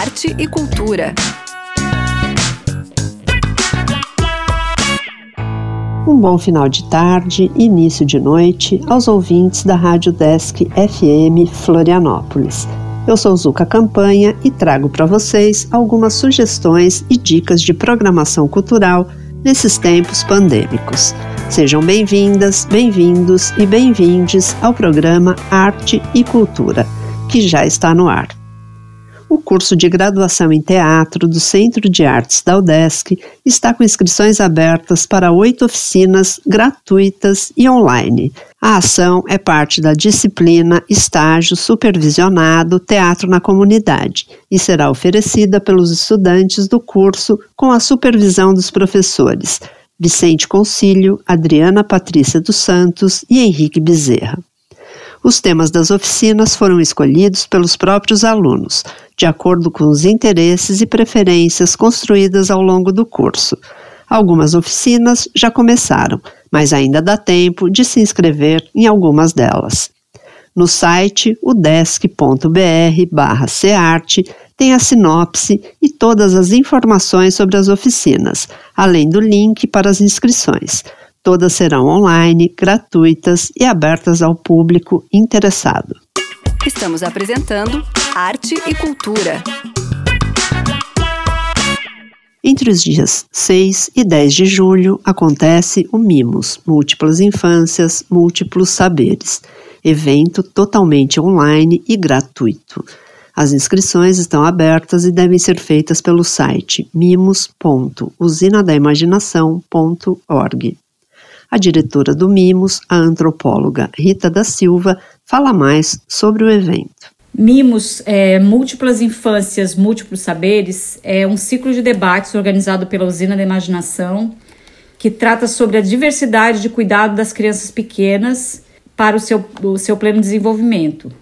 arte e cultura. Um bom final de tarde, início de noite aos ouvintes da Rádio Desk FM Florianópolis. Eu sou Zuka Campanha e trago para vocês algumas sugestões e dicas de programação cultural nesses tempos pandêmicos. Sejam bem-vindas, bem-vindos e bem-vindes ao programa Arte e Cultura, que já está no ar. O curso de graduação em teatro do Centro de Artes da UDESC está com inscrições abertas para oito oficinas gratuitas e online. A ação é parte da disciplina Estágio Supervisionado Teatro na Comunidade e será oferecida pelos estudantes do curso com a supervisão dos professores Vicente Concílio, Adriana Patrícia dos Santos e Henrique Bezerra. Os temas das oficinas foram escolhidos pelos próprios alunos, de acordo com os interesses e preferências construídas ao longo do curso. Algumas oficinas já começaram, mas ainda dá tempo de se inscrever em algumas delas. No site udesc.br/cearte tem a sinopse e todas as informações sobre as oficinas, além do link para as inscrições. Todas serão online, gratuitas e abertas ao público interessado. Estamos apresentando Arte e Cultura. Entre os dias 6 e 10 de julho acontece o MIMOS Múltiplas Infâncias, Múltiplos Saberes evento totalmente online e gratuito. As inscrições estão abertas e devem ser feitas pelo site mimos.usinadaimaginação.org. A diretora do Mimos, a antropóloga Rita da Silva, fala mais sobre o evento. Mimos, é, Múltiplas Infâncias, Múltiplos Saberes, é um ciclo de debates organizado pela Usina da Imaginação, que trata sobre a diversidade de cuidado das crianças pequenas para o seu, o seu pleno desenvolvimento.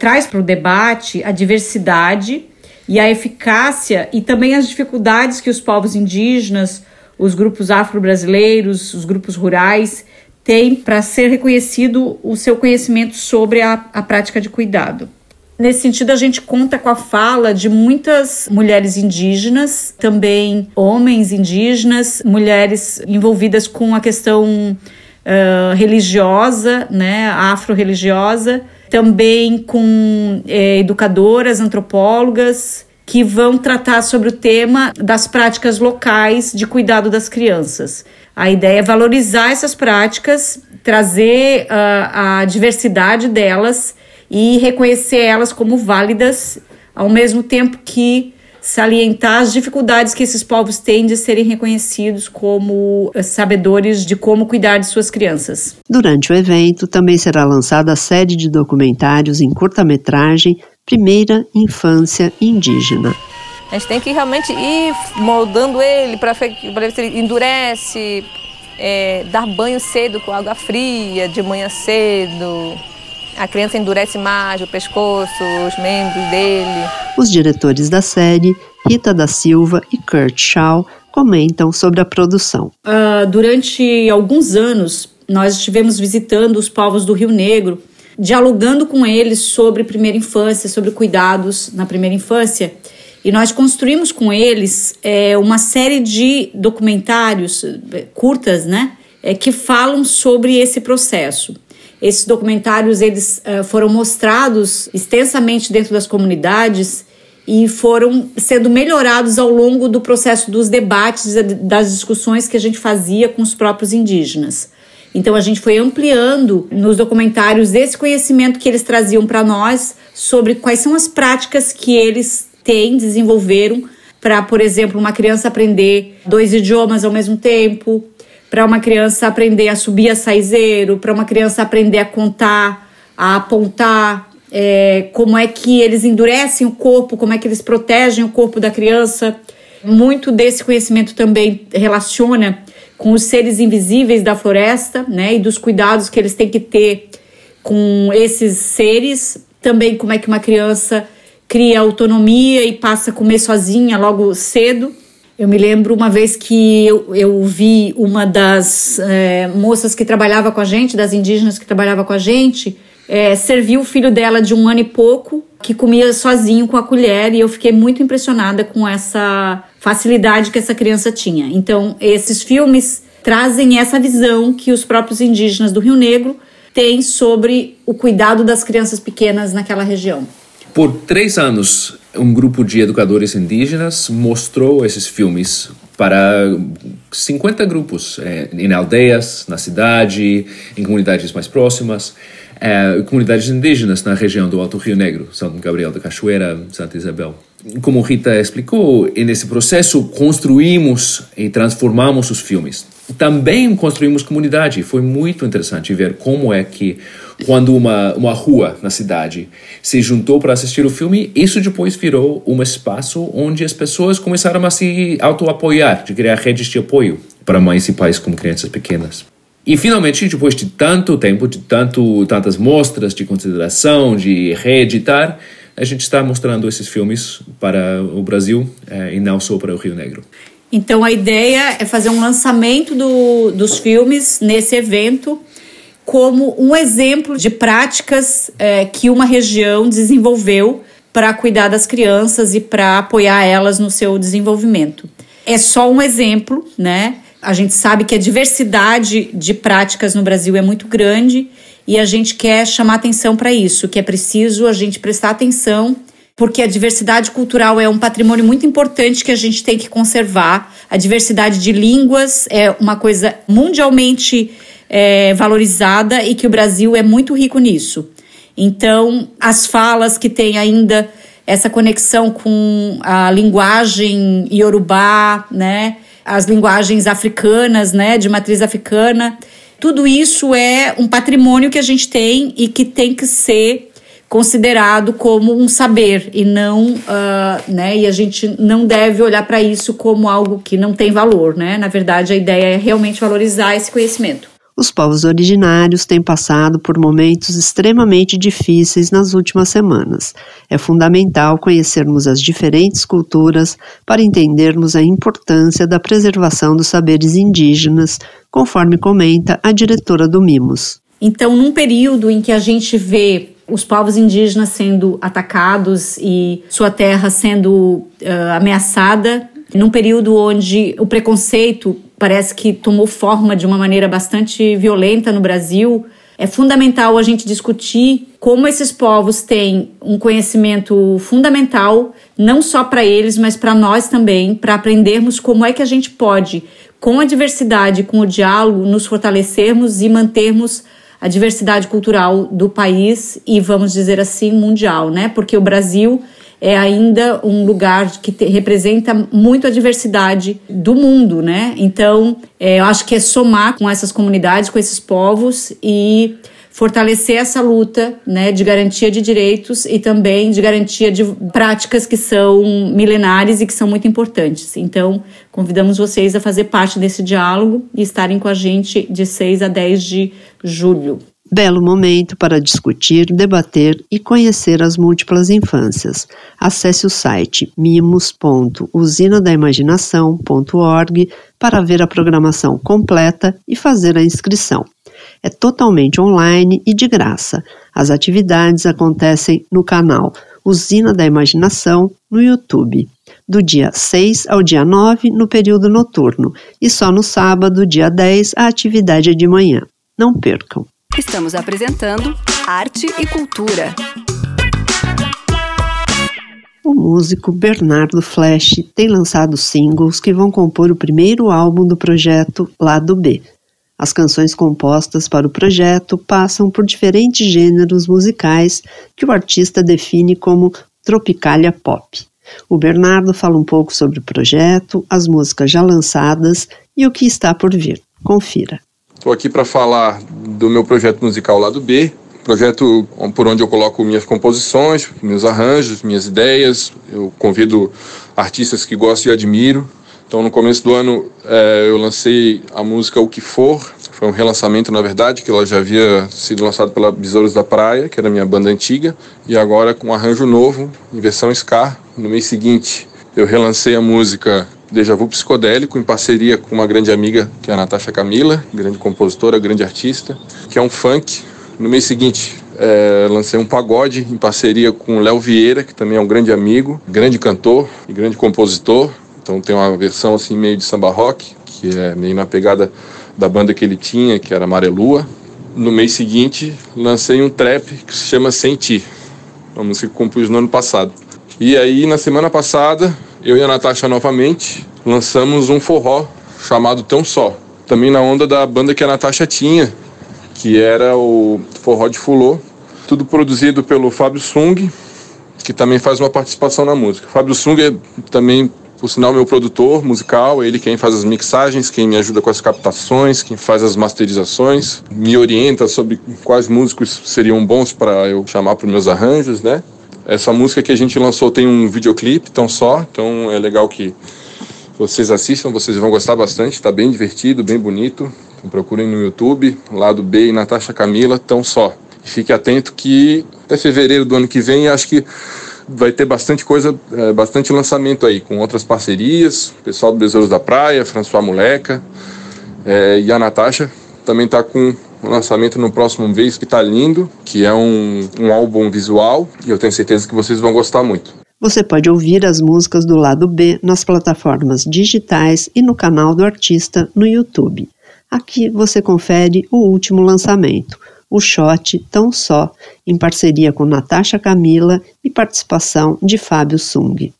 Traz para o debate a diversidade e a eficácia e também as dificuldades que os povos indígenas, os grupos afro-brasileiros, os grupos rurais têm para ser reconhecido o seu conhecimento sobre a, a prática de cuidado. Nesse sentido, a gente conta com a fala de muitas mulheres indígenas, também homens indígenas, mulheres envolvidas com a questão uh, religiosa, né, afro-religiosa, também com eh, educadoras, antropólogas, que vão tratar sobre o tema das práticas locais de cuidado das crianças. A ideia é valorizar essas práticas, trazer uh, a diversidade delas e reconhecer elas como válidas, ao mesmo tempo que salientar as dificuldades que esses povos têm de serem reconhecidos como eh, sabedores de como cuidar de suas crianças. Durante o evento, também será lançada a série de documentários em curta-metragem Primeira Infância Indígena. A gente tem que realmente ir moldando ele para ver se ele endurece, é, dar banho cedo com água fria, de manhã cedo. A criança endurece mais o pescoço, os membros dele. Os diretores da série, Rita da Silva e Kurt Shaw, comentam sobre a produção. Uh, durante alguns anos, nós estivemos visitando os povos do Rio Negro dialogando com eles sobre primeira infância, sobre cuidados na primeira infância. E nós construímos com eles é, uma série de documentários é, curtas, né, é, que falam sobre esse processo. Esses documentários eles é, foram mostrados extensamente dentro das comunidades e foram sendo melhorados ao longo do processo dos debates, das discussões que a gente fazia com os próprios indígenas. Então a gente foi ampliando nos documentários esse conhecimento que eles traziam para nós sobre quais são as práticas que eles têm, desenvolveram para, por exemplo, uma criança aprender dois idiomas ao mesmo tempo, para uma criança aprender a subir a saizeiro, para uma criança aprender a contar, a apontar, é, como é que eles endurecem o corpo, como é que eles protegem o corpo da criança. Muito desse conhecimento também relaciona com os seres invisíveis da floresta, né, e dos cuidados que eles têm que ter com esses seres. Também como é que uma criança cria autonomia e passa a comer sozinha logo cedo. Eu me lembro uma vez que eu, eu vi uma das é, moças que trabalhava com a gente, das indígenas que trabalhava com a gente, é, serviu o filho dela de um ano e pouco, que comia sozinho com a colher, e eu fiquei muito impressionada com essa facilidade que essa criança tinha. Então, esses filmes trazem essa visão que os próprios indígenas do Rio Negro têm sobre o cuidado das crianças pequenas naquela região. Por três anos, um grupo de educadores indígenas mostrou esses filmes para 50 grupos, é, em aldeias, na cidade, em comunidades mais próximas, é, comunidades indígenas na região do Alto Rio Negro, São Gabriel da Cachoeira, Santa Isabel. Como Rita explicou, nesse processo construímos e transformamos os filmes. Também construímos comunidade. Foi muito interessante ver como é que quando uma, uma rua na cidade se juntou para assistir o filme, isso depois virou um espaço onde as pessoas começaram a se auto-apoiar, de criar redes de apoio para mães e pais com crianças pequenas. E finalmente, depois de tanto tempo, de tanto, tantas mostras de consideração, de reeditar, a gente está mostrando esses filmes para o Brasil eh, e não só para o Rio Negro. Então a ideia é fazer um lançamento do, dos filmes nesse evento como um exemplo de práticas é, que uma região desenvolveu para cuidar das crianças e para apoiar elas no seu desenvolvimento. É só um exemplo, né? A gente sabe que a diversidade de práticas no Brasil é muito grande e a gente quer chamar atenção para isso, que é preciso a gente prestar atenção, porque a diversidade cultural é um patrimônio muito importante que a gente tem que conservar. A diversidade de línguas é uma coisa mundialmente é, valorizada e que o Brasil é muito rico nisso. Então, as falas que têm ainda essa conexão com a linguagem iorubá, né, as linguagens africanas, né, de matriz africana, tudo isso é um patrimônio que a gente tem e que tem que ser considerado como um saber e não, uh, né? E a gente não deve olhar para isso como algo que não tem valor, né? Na verdade, a ideia é realmente valorizar esse conhecimento. Os povos originários têm passado por momentos extremamente difíceis nas últimas semanas. É fundamental conhecermos as diferentes culturas para entendermos a importância da preservação dos saberes indígenas, conforme comenta a diretora do Mimos. Então, num período em que a gente vê os povos indígenas sendo atacados e sua terra sendo uh, ameaçada, num período onde o preconceito parece que tomou forma de uma maneira bastante violenta no Brasil. É fundamental a gente discutir como esses povos têm um conhecimento fundamental, não só para eles, mas para nós também, para aprendermos como é que a gente pode, com a diversidade, com o diálogo, nos fortalecermos e mantermos a diversidade cultural do país e, vamos dizer assim, mundial, né? Porque o Brasil é ainda um lugar que te, representa muito a diversidade do mundo, né? Então, é, eu acho que é somar com essas comunidades, com esses povos e fortalecer essa luta né, de garantia de direitos e também de garantia de práticas que são milenares e que são muito importantes. Então, convidamos vocês a fazer parte desse diálogo e estarem com a gente de 6 a 10 de julho. Belo momento para discutir, debater e conhecer as múltiplas infâncias. Acesse o site mimos.usinadaimaginação.org para ver a programação completa e fazer a inscrição. É totalmente online e de graça. As atividades acontecem no canal Usina da Imaginação no YouTube, do dia 6 ao dia 9 no período noturno, e só no sábado, dia 10, a atividade é de manhã. Não percam! Estamos apresentando Arte e Cultura. O músico Bernardo Flash tem lançado singles que vão compor o primeiro álbum do projeto Lado B. As canções compostas para o projeto passam por diferentes gêneros musicais que o artista define como tropicalia pop. O Bernardo fala um pouco sobre o projeto, as músicas já lançadas e o que está por vir. Confira. Estou aqui para falar do meu projeto musical Lado B, projeto por onde eu coloco minhas composições, meus arranjos, minhas ideias. Eu convido artistas que gosto e admiro. Então, no começo do ano, é, eu lancei a música O Que For. Foi um relançamento, na verdade, que ela já havia sido lançada pela Besouros da Praia, que era minha banda antiga. E agora, com um arranjo novo, em versão Scar. No mês seguinte, eu relancei a música Deja Vu Psicodélico, em parceria com uma grande amiga, que é a Natasha Camila, grande compositora, grande artista, que é um funk. No mês seguinte, é, lancei um pagode em parceria com Léo Vieira, que também é um grande amigo, grande cantor e grande compositor. Então tem uma versão assim meio de samba rock, que é meio na pegada da banda que ele tinha, que era Amarelua. No mês seguinte, lancei um trap que se chama Senti, uma música que compus no ano passado. E aí, na semana passada, eu e a Natasha novamente lançamos um forró chamado Tão Só. Também na onda da banda que a Natasha tinha, que era o Forró de Fulô. Tudo produzido pelo Fábio Sung, que também faz uma participação na música. Fábio Sung é também por sinal, meu produtor musical, ele quem faz as mixagens, quem me ajuda com as captações, quem faz as masterizações, me orienta sobre quais músicos seriam bons para eu chamar para os meus arranjos, né? Essa música que a gente lançou tem um videoclipe, tão só, então é legal que vocês assistam, vocês vão gostar bastante, tá bem divertido, bem bonito. Então procurem no YouTube, lado B e Natasha Camila, tão só. fique atento que até fevereiro do ano que vem, acho que vai ter bastante coisa, é, bastante lançamento aí, com outras parcerias, pessoal do Besouros da Praia, François Moleca é, e a Natasha também está com lançamento no próximo mês que está lindo, que é um, um álbum visual e eu tenho certeza que vocês vão gostar muito. Você pode ouvir as músicas do lado B nas plataformas digitais e no canal do artista no YouTube. Aqui você confere o último lançamento, o Shot Tão Só, em parceria com Natasha Camila e participação de Fábio Sung.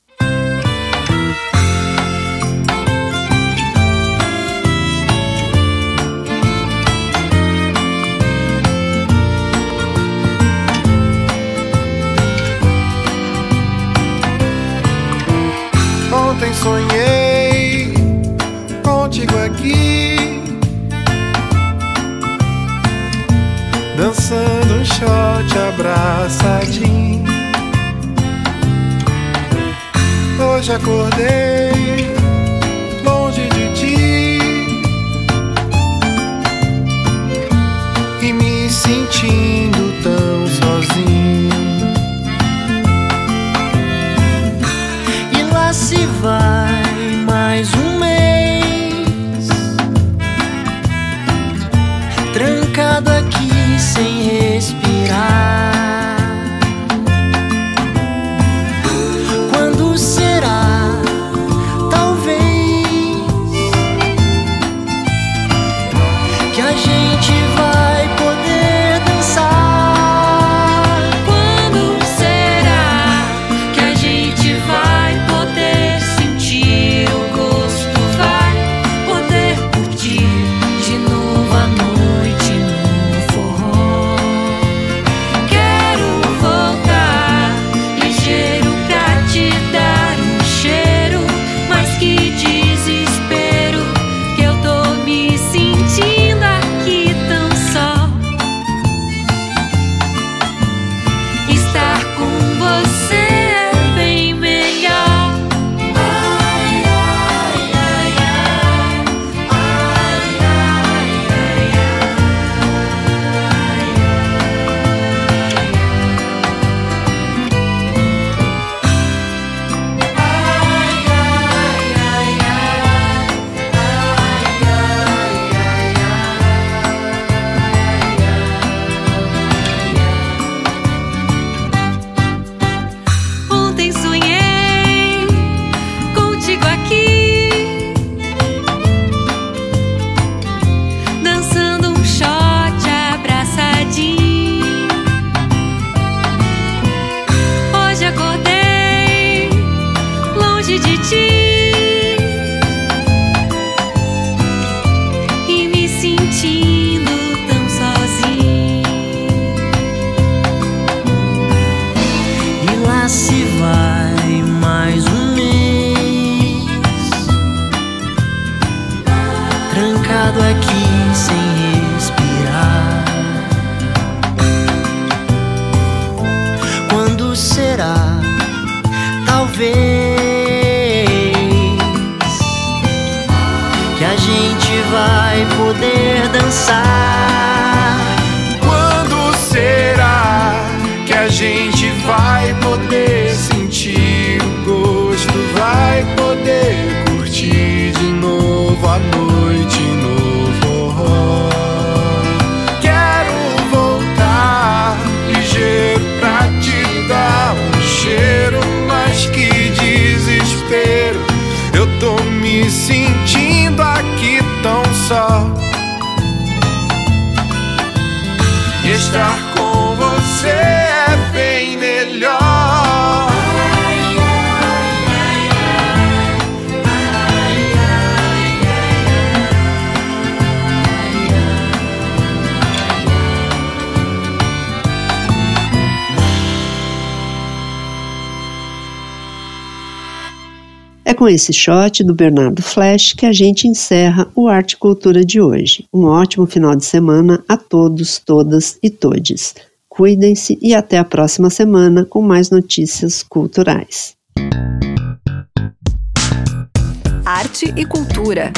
Acordei inside. star. É com esse shot do Bernardo Flash que a gente encerra o Arte e Cultura de hoje. Um ótimo final de semana a todos, todas e todes. Cuidem-se e até a próxima semana com mais notícias culturais. Arte e cultura.